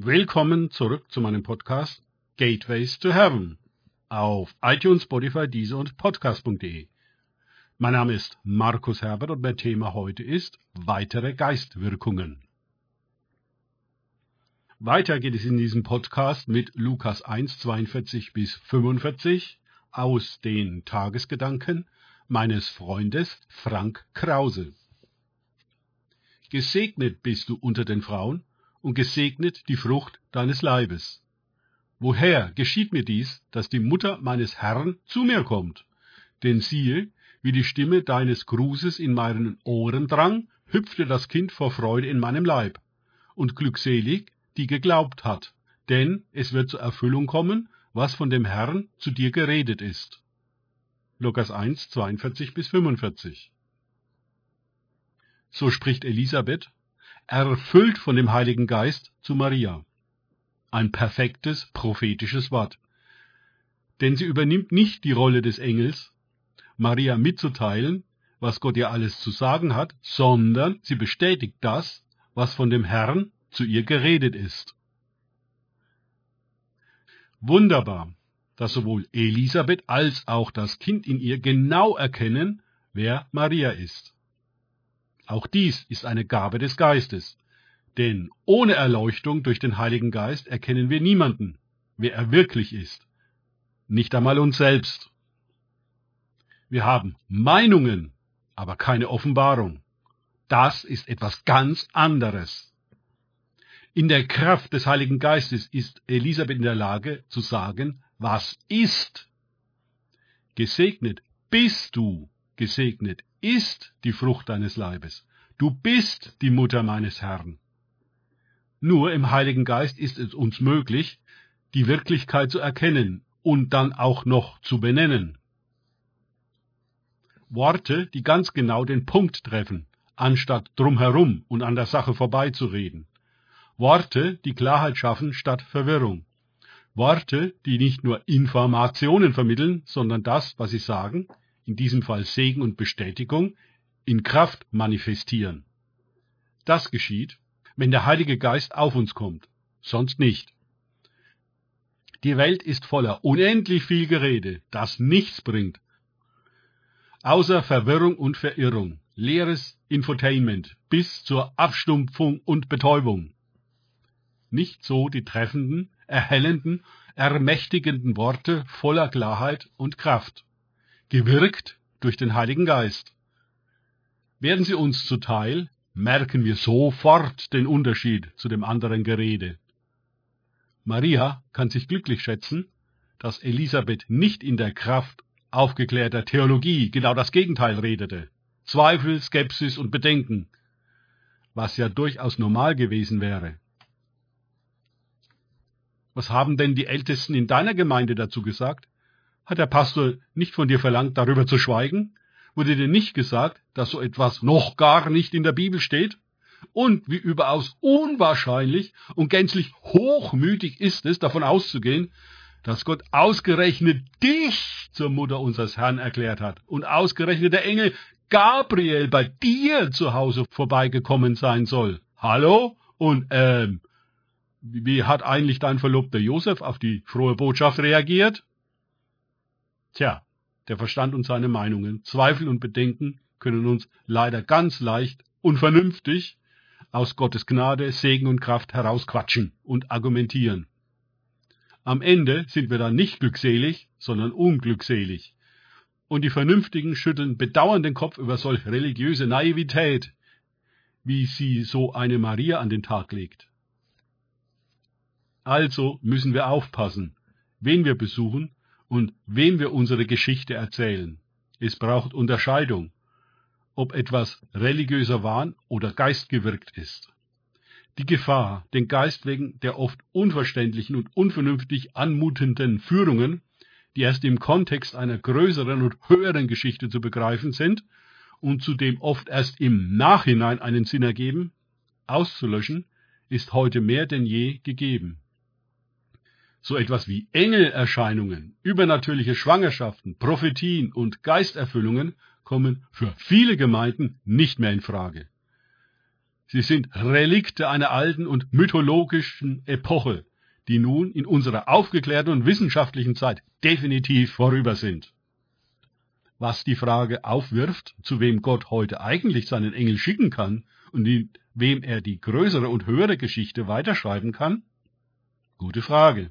Willkommen zurück zu meinem Podcast Gateways to Heaven auf iTunes, Spotify, Deezer und Podcast.de. Mein Name ist Markus Herbert und mein Thema heute ist weitere Geistwirkungen. Weiter geht es in diesem Podcast mit Lukas 1, 42 bis 45 aus den Tagesgedanken meines Freundes Frank Krause. Gesegnet bist du unter den Frauen und gesegnet die Frucht deines Leibes. Woher geschieht mir dies, dass die Mutter meines Herrn zu mir kommt? Denn siehe, wie die Stimme deines Grußes in meinen Ohren drang, hüpfte das Kind vor Freude in meinem Leib. Und glückselig, die geglaubt hat, denn es wird zur Erfüllung kommen, was von dem Herrn zu dir geredet ist. Lukas 1, 42 bis 45. So spricht Elisabeth, erfüllt von dem Heiligen Geist, zu Maria. Ein perfektes prophetisches Wort. Denn sie übernimmt nicht die Rolle des Engels, Maria mitzuteilen, was Gott ihr alles zu sagen hat, sondern sie bestätigt das, was von dem Herrn zu ihr geredet ist. Wunderbar, dass sowohl Elisabeth als auch das Kind in ihr genau erkennen, wer Maria ist. Auch dies ist eine Gabe des Geistes. Denn ohne Erleuchtung durch den Heiligen Geist erkennen wir niemanden, wer er wirklich ist. Nicht einmal uns selbst. Wir haben Meinungen, aber keine Offenbarung. Das ist etwas ganz anderes. In der Kraft des Heiligen Geistes ist Elisabeth in der Lage zu sagen, was ist. Gesegnet bist du, gesegnet ist die Frucht deines Leibes. Du bist die Mutter meines Herrn. Nur im Heiligen Geist ist es uns möglich, die Wirklichkeit zu erkennen und dann auch noch zu benennen. Worte, die ganz genau den Punkt treffen, anstatt drumherum und an der Sache vorbeizureden. Worte, die Klarheit schaffen statt Verwirrung. Worte, die nicht nur Informationen vermitteln, sondern das, was sie sagen, in diesem Fall Segen und Bestätigung, in Kraft manifestieren. Das geschieht, wenn der Heilige Geist auf uns kommt, sonst nicht. Die Welt ist voller unendlich viel Gerede, das nichts bringt, außer Verwirrung und Verirrung, leeres Infotainment bis zur Abstumpfung und Betäubung. Nicht so die treffenden, erhellenden, ermächtigenden Worte voller Klarheit und Kraft gewirkt durch den Heiligen Geist. Werden sie uns zuteil, merken wir sofort den Unterschied zu dem anderen Gerede. Maria kann sich glücklich schätzen, dass Elisabeth nicht in der Kraft aufgeklärter Theologie genau das Gegenteil redete. Zweifel, Skepsis und Bedenken, was ja durchaus normal gewesen wäre. Was haben denn die Ältesten in deiner Gemeinde dazu gesagt? Hat der Pastor nicht von dir verlangt, darüber zu schweigen? Wurde dir nicht gesagt, dass so etwas noch gar nicht in der Bibel steht? Und wie überaus unwahrscheinlich und gänzlich hochmütig ist es, davon auszugehen, dass Gott ausgerechnet dich zur Mutter unseres Herrn erklärt hat und ausgerechnet der Engel Gabriel bei dir zu Hause vorbeigekommen sein soll. Hallo? Und ähm, wie hat eigentlich dein Verlobter Josef auf die frohe Botschaft reagiert? Tja, der Verstand und seine Meinungen, Zweifel und Bedenken können uns leider ganz leicht und vernünftig aus Gottes Gnade, Segen und Kraft herausquatschen und argumentieren. Am Ende sind wir dann nicht glückselig, sondern unglückselig. Und die Vernünftigen schütteln bedauernd den Kopf über solch religiöse Naivität, wie sie so eine Maria an den Tag legt. Also müssen wir aufpassen, wen wir besuchen und wem wir unsere Geschichte erzählen. Es braucht Unterscheidung, ob etwas religiöser Wahn oder geistgewirkt ist. Die Gefahr, den Geist wegen der oft unverständlichen und unvernünftig anmutenden Führungen, die erst im Kontext einer größeren und höheren Geschichte zu begreifen sind und zudem oft erst im Nachhinein einen Sinn ergeben, auszulöschen, ist heute mehr denn je gegeben. So etwas wie Engelerscheinungen, übernatürliche Schwangerschaften, Prophetien und Geisterfüllungen kommen für viele Gemeinden nicht mehr in Frage. Sie sind Relikte einer alten und mythologischen Epoche, die nun in unserer aufgeklärten und wissenschaftlichen Zeit definitiv vorüber sind. Was die Frage aufwirft, zu wem Gott heute eigentlich seinen Engel schicken kann und in wem er die größere und höhere Geschichte weiterschreiben kann? Gute Frage.